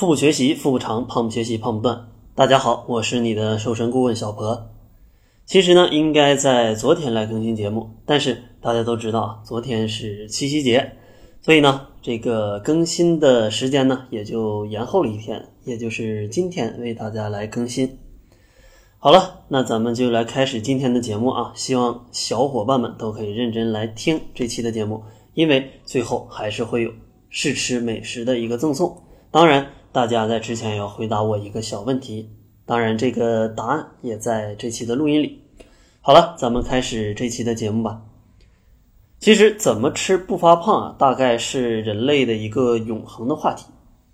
腹部学习，腹部长；胖不学习，胖不断。大家好，我是你的瘦身顾问小博。其实呢，应该在昨天来更新节目，但是大家都知道，昨天是七夕节，所以呢，这个更新的时间呢也就延后了一天，也就是今天为大家来更新。好了，那咱们就来开始今天的节目啊！希望小伙伴们都可以认真来听这期的节目，因为最后还是会有试吃美食的一个赠送。当然，大家在之前要回答我一个小问题。当然，这个答案也在这期的录音里。好了，咱们开始这期的节目吧。其实，怎么吃不发胖啊，大概是人类的一个永恒的话题。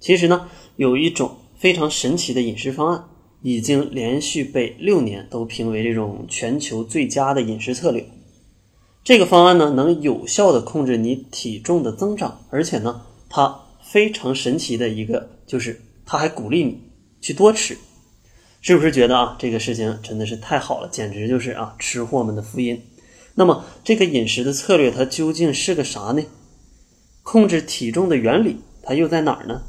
其实呢，有一种非常神奇的饮食方案，已经连续被六年都评为这种全球最佳的饮食策略。这个方案呢，能有效的控制你体重的增长，而且呢，它非常神奇的一个就是，它还鼓励你去多吃。是不是觉得啊，这个事情真的是太好了，简直就是啊吃货们的福音？那么这个饮食的策略它究竟是个啥呢？控制体重的原理它又在哪儿呢？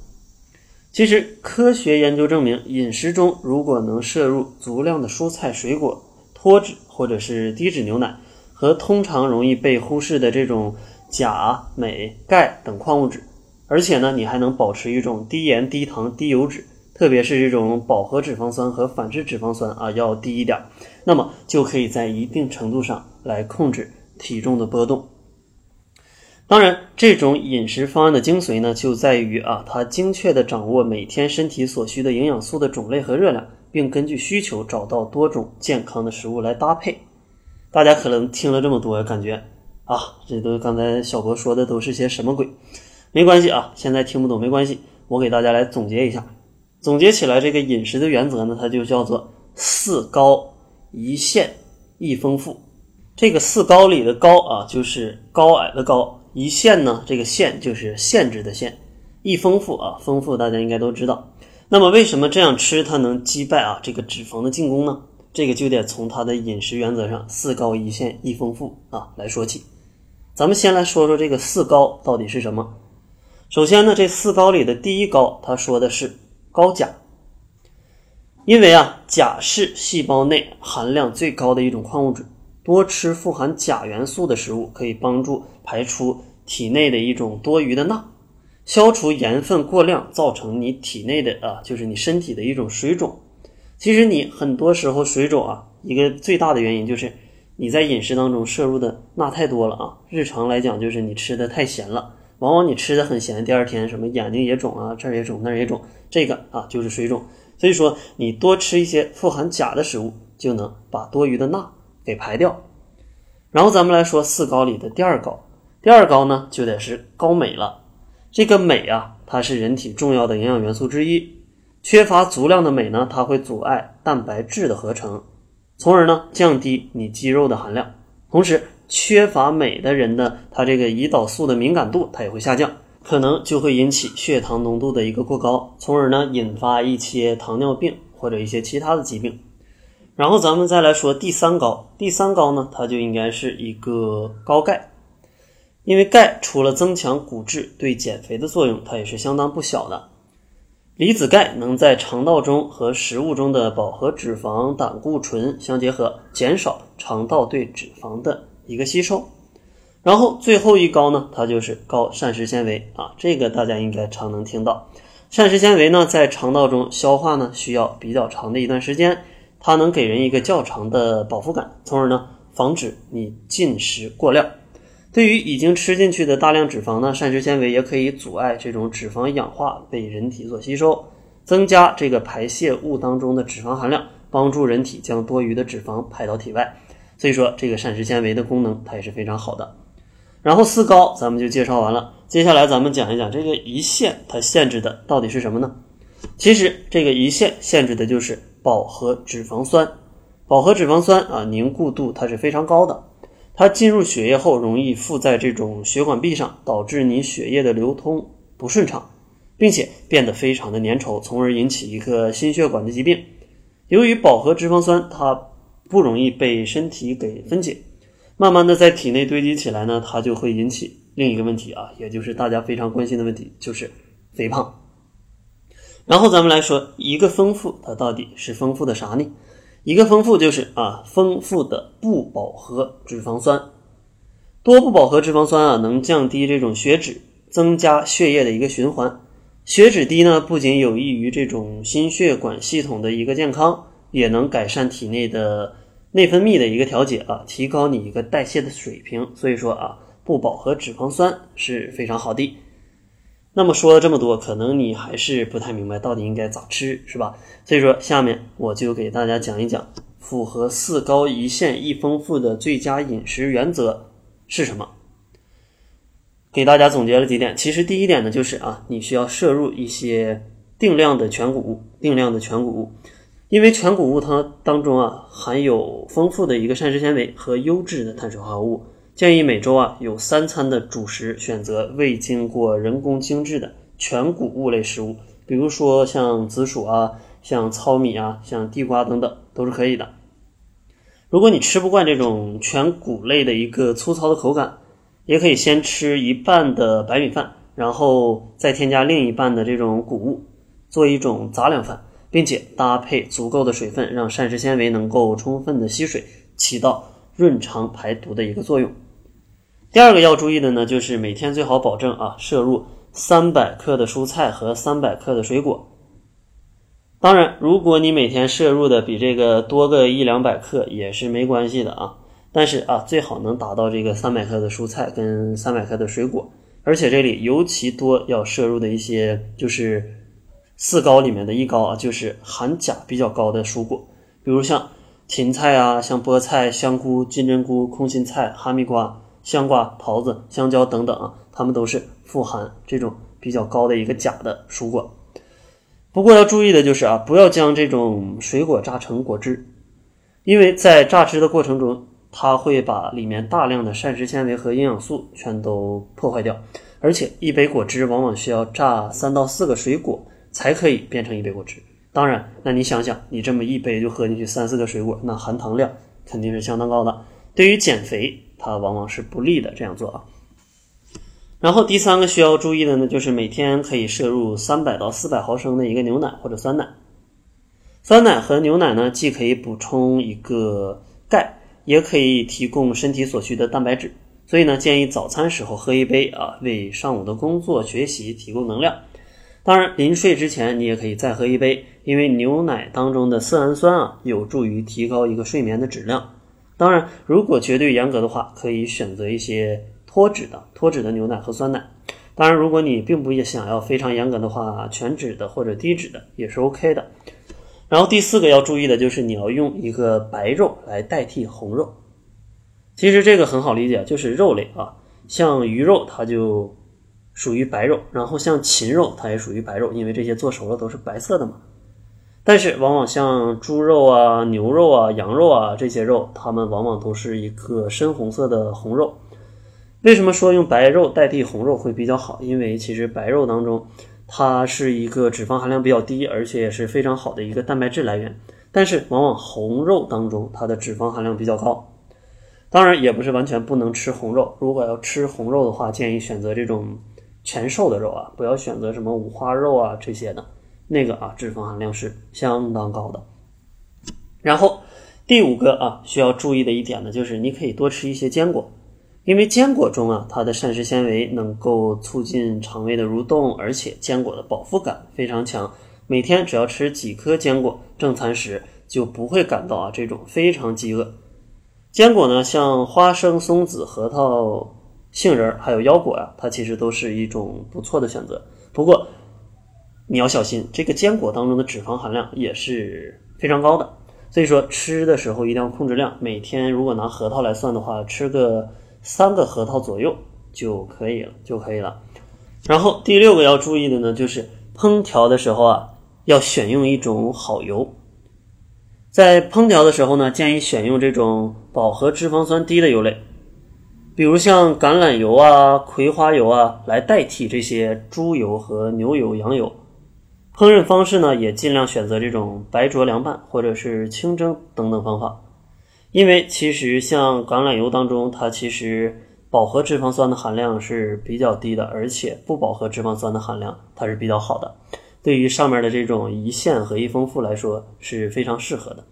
其实科学研究证明，饮食中如果能摄入足量的蔬菜水果、脱脂或者是低脂牛奶和通常容易被忽视的这种钾、镁、钙等矿物质，而且呢你还能保持一种低盐、低糖、低油脂。特别是这种饱和脂肪酸和反式脂肪酸啊要低一点，那么就可以在一定程度上来控制体重的波动。当然，这种饮食方案的精髓呢，就在于啊，它精确地掌握每天身体所需的营养素的种类和热量，并根据需求找到多种健康的食物来搭配。大家可能听了这么多，感觉啊，这都刚才小博说的都是些什么鬼？没关系啊，现在听不懂没关系，我给大家来总结一下。总结起来，这个饮食的原则呢，它就叫做四高一限一丰富。这个四高里的高啊，就是高矮的高；一限呢，这个限就是限制的限；一丰富啊，丰富大家应该都知道。那么为什么这样吃它能击败啊这个脂肪的进攻呢？这个就得从它的饮食原则上四高一限一丰富啊来说起。咱们先来说说这个四高到底是什么。首先呢，这四高里的第一高，它说的是。高钾，因为啊，钾是细胞内含量最高的一种矿物质。多吃富含钾元素的食物，可以帮助排出体内的一种多余的钠，消除盐分过量造成你体内的啊，就是你身体的一种水肿。其实你很多时候水肿啊，一个最大的原因就是你在饮食当中摄入的钠太多了啊。日常来讲，就是你吃的太咸了。往往你吃的很咸，第二天什么眼睛也肿啊，这儿也肿那儿也肿，这个啊就是水肿。所以说你多吃一些富含钾的食物，就能把多余的钠给排掉。然后咱们来说四高里的第二高，第二高呢就得是高镁了。这个镁啊，它是人体重要的营养元素之一，缺乏足量的镁呢，它会阻碍蛋白质的合成，从而呢降低你肌肉的含量，同时。缺乏镁的人呢，他这个胰岛素的敏感度它也会下降，可能就会引起血糖浓度的一个过高，从而呢引发一些糖尿病或者一些其他的疾病。然后咱们再来说第三高，第三高呢，它就应该是一个高钙，因为钙除了增强骨质，对减肥的作用它也是相当不小的。离子钙能在肠道中和食物中的饱和脂肪、胆固醇相结合，减少肠道对脂肪的。一个吸收，然后最后一高呢，它就是高膳食纤维啊，这个大家应该常能听到。膳食纤维呢，在肠道中消化呢，需要比较长的一段时间，它能给人一个较长的饱腹感，从而呢，防止你进食过量。对于已经吃进去的大量脂肪呢，膳食纤维也可以阻碍这种脂肪氧化被人体所吸收，增加这个排泄物当中的脂肪含量，帮助人体将多余的脂肪排到体外。所以说，这个膳食纤维的功能它也是非常好的。然后四高咱们就介绍完了，接下来咱们讲一讲这个胰腺它限制的到底是什么呢？其实这个胰腺限制的就是饱和脂肪酸。饱和脂肪酸啊，凝固度它是非常高的，它进入血液后容易附在这种血管壁上，导致你血液的流通不顺畅，并且变得非常的粘稠，从而引起一个心血管的疾病。由于饱和脂肪酸它不容易被身体给分解，慢慢的在体内堆积起来呢，它就会引起另一个问题啊，也就是大家非常关心的问题，就是肥胖。然后咱们来说一个丰富，它到底是丰富的啥呢？一个丰富就是啊，丰富的不饱和脂肪酸。多不饱和脂肪酸啊，能降低这种血脂，增加血液的一个循环。血脂低呢，不仅有益于这种心血管系统的一个健康，也能改善体内的内分泌的一个调节啊，提高你一个代谢的水平。所以说啊，不饱和脂肪酸是非常好的。那么说了这么多，可能你还是不太明白到底应该咋吃，是吧？所以说下面我就给大家讲一讲符合四高一限一丰富的最佳饮食原则。是什么？给大家总结了几点。其实第一点呢，就是啊，你需要摄入一些定量的全谷物，定量的全谷物，因为全谷物它当中啊含有丰富的一个膳食纤维和优质的碳水化合物。建议每周啊有三餐的主食选择未经过人工精制的全谷物类食物，比如说像紫薯啊、像糙米啊、像地瓜等等都是可以的。如果你吃不惯这种全谷类的一个粗糙的口感，也可以先吃一半的白米饭，然后再添加另一半的这种谷物，做一种杂粮饭，并且搭配足够的水分，让膳食纤维能够充分的吸水，起到润肠排毒的一个作用。第二个要注意的呢，就是每天最好保证啊摄入三百克的蔬菜和三百克的水果。当然，如果你每天摄入的比这个多个一两百克也是没关系的啊。但是啊，最好能达到这个三百克的蔬菜跟三百克的水果，而且这里尤其多要摄入的一些就是四高里面的一高啊，就是含钾比较高的蔬果，比如像芹菜啊、像菠菜、香菇、金针菇、空心菜、哈密瓜、香瓜、桃子、香蕉等等啊，它们都是富含这种比较高的一个钾的蔬果。不过要注意的就是啊，不要将这种水果榨成果汁，因为在榨汁的过程中，它会把里面大量的膳食纤维和营养素全都破坏掉。而且一杯果汁往往需要榨三到四个水果才可以变成一杯果汁。当然，那你想想，你这么一杯就喝进去三四个水果，那含糖量肯定是相当高的。对于减肥，它往往是不利的。这样做啊。然后第三个需要注意的呢，就是每天可以摄入三百到四百毫升的一个牛奶或者酸奶。酸奶和牛奶呢，既可以补充一个钙，也可以提供身体所需的蛋白质。所以呢，建议早餐时候喝一杯啊，为上午的工作学习提供能量。当然，临睡之前你也可以再喝一杯，因为牛奶当中的色氨酸啊，有助于提高一个睡眠的质量。当然，如果绝对严格的话，可以选择一些。脱脂的脱脂的牛奶和酸奶，当然，如果你并不也想要非常严格的话，全脂的或者低脂的也是 OK 的。然后第四个要注意的就是你要用一个白肉来代替红肉。其实这个很好理解，就是肉类啊，像鱼肉它就属于白肉，然后像禽肉它也属于白肉，因为这些做熟了都是白色的嘛。但是往往像猪肉啊、牛肉啊、羊肉啊这些肉，它们往往都是一个深红色的红肉。为什么说用白肉代替红肉会比较好？因为其实白肉当中，它是一个脂肪含量比较低，而且也是非常好的一个蛋白质来源。但是往往红肉当中，它的脂肪含量比较高。当然，也不是完全不能吃红肉。如果要吃红肉的话，建议选择这种全瘦的肉啊，不要选择什么五花肉啊这些的，那个啊脂肪含量是相当高的。然后第五个啊需要注意的一点呢，就是你可以多吃一些坚果。因为坚果中啊，它的膳食纤维能够促进肠胃的蠕动，而且坚果的饱腹感非常强。每天只要吃几颗坚果，正餐时就不会感到啊这种非常饥饿。坚果呢，像花生、松子、核桃、杏仁还有腰果呀，它其实都是一种不错的选择。不过你要小心，这个坚果当中的脂肪含量也是非常高的，所以说吃的时候一定要控制量。每天如果拿核桃来算的话，吃个。三个核桃左右就可以了，就可以了。然后第六个要注意的呢，就是烹调的时候啊，要选用一种好油。在烹调的时候呢，建议选用这种饱和脂肪酸低的油类，比如像橄榄油啊、葵花油啊，来代替这些猪油和牛油、羊油。烹饪方式呢，也尽量选择这种白灼凉拌或者是清蒸等等方法。因为其实像橄榄油当中，它其实饱和脂肪酸的含量是比较低的，而且不饱和脂肪酸的含量它是比较好的。对于上面的这种胰腺和胰丰富来说是非常适合的。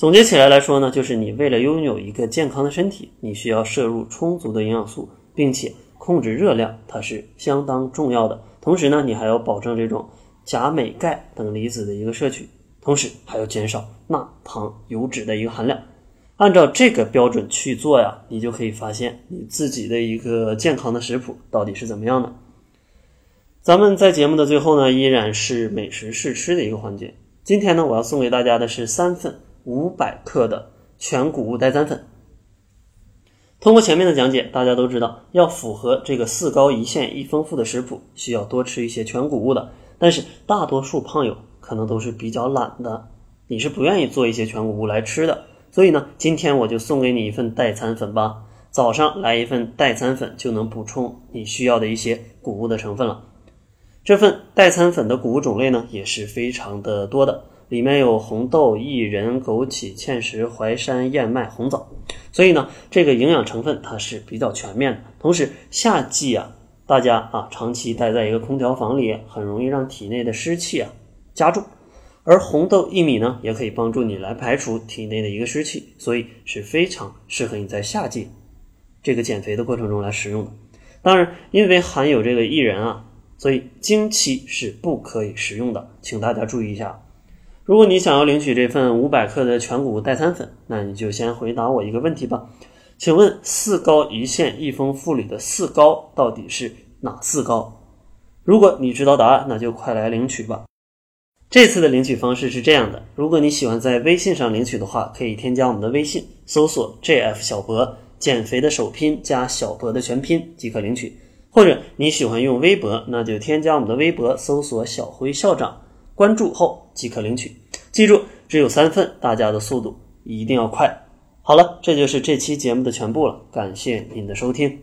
总结起来来说呢，就是你为了拥有一个健康的身体，你需要摄入充足的营养素，并且控制热量，它是相当重要的。同时呢，你还要保证这种钾、镁、钙等离子的一个摄取，同时还要减少钠、糖、油脂的一个含量。按照这个标准去做呀，你就可以发现你自己的一个健康的食谱到底是怎么样的。咱们在节目的最后呢，依然是美食试吃的一个环节。今天呢，我要送给大家的是三份。五百克的全谷物代餐粉。通过前面的讲解，大家都知道，要符合这个四高一线一丰富的食谱，需要多吃一些全谷物的。但是大多数胖友可能都是比较懒的，你是不愿意做一些全谷物来吃的。所以呢，今天我就送给你一份代餐粉吧。早上来一份代餐粉，就能补充你需要的一些谷物的成分了。这份代餐粉的谷物种类呢，也是非常的多的。里面有红豆、薏仁、枸杞、芡实、淮山、燕麦、红枣，所以呢，这个营养成分它是比较全面的。同时，夏季啊，大家啊长期待在一个空调房里，很容易让体内的湿气啊加重。而红豆薏米呢，也可以帮助你来排除体内的一个湿气，所以是非常适合你在夏季这个减肥的过程中来食用的。当然，因为含有这个薏仁啊，所以经期是不可以食用的，请大家注意一下。如果你想要领取这份五百克的全谷代餐粉，那你就先回答我一个问题吧。请问四高一线一丰富里的四高到底是哪四高？如果你知道答案，那就快来领取吧。这次的领取方式是这样的：如果你喜欢在微信上领取的话，可以添加我们的微信，搜索 JF 小博减肥的首拼加小博的全拼即可领取；或者你喜欢用微博，那就添加我们的微博，搜索小辉校长。关注后即可领取，记住只有三份，大家的速度一定要快。好了，这就是这期节目的全部了，感谢您的收听。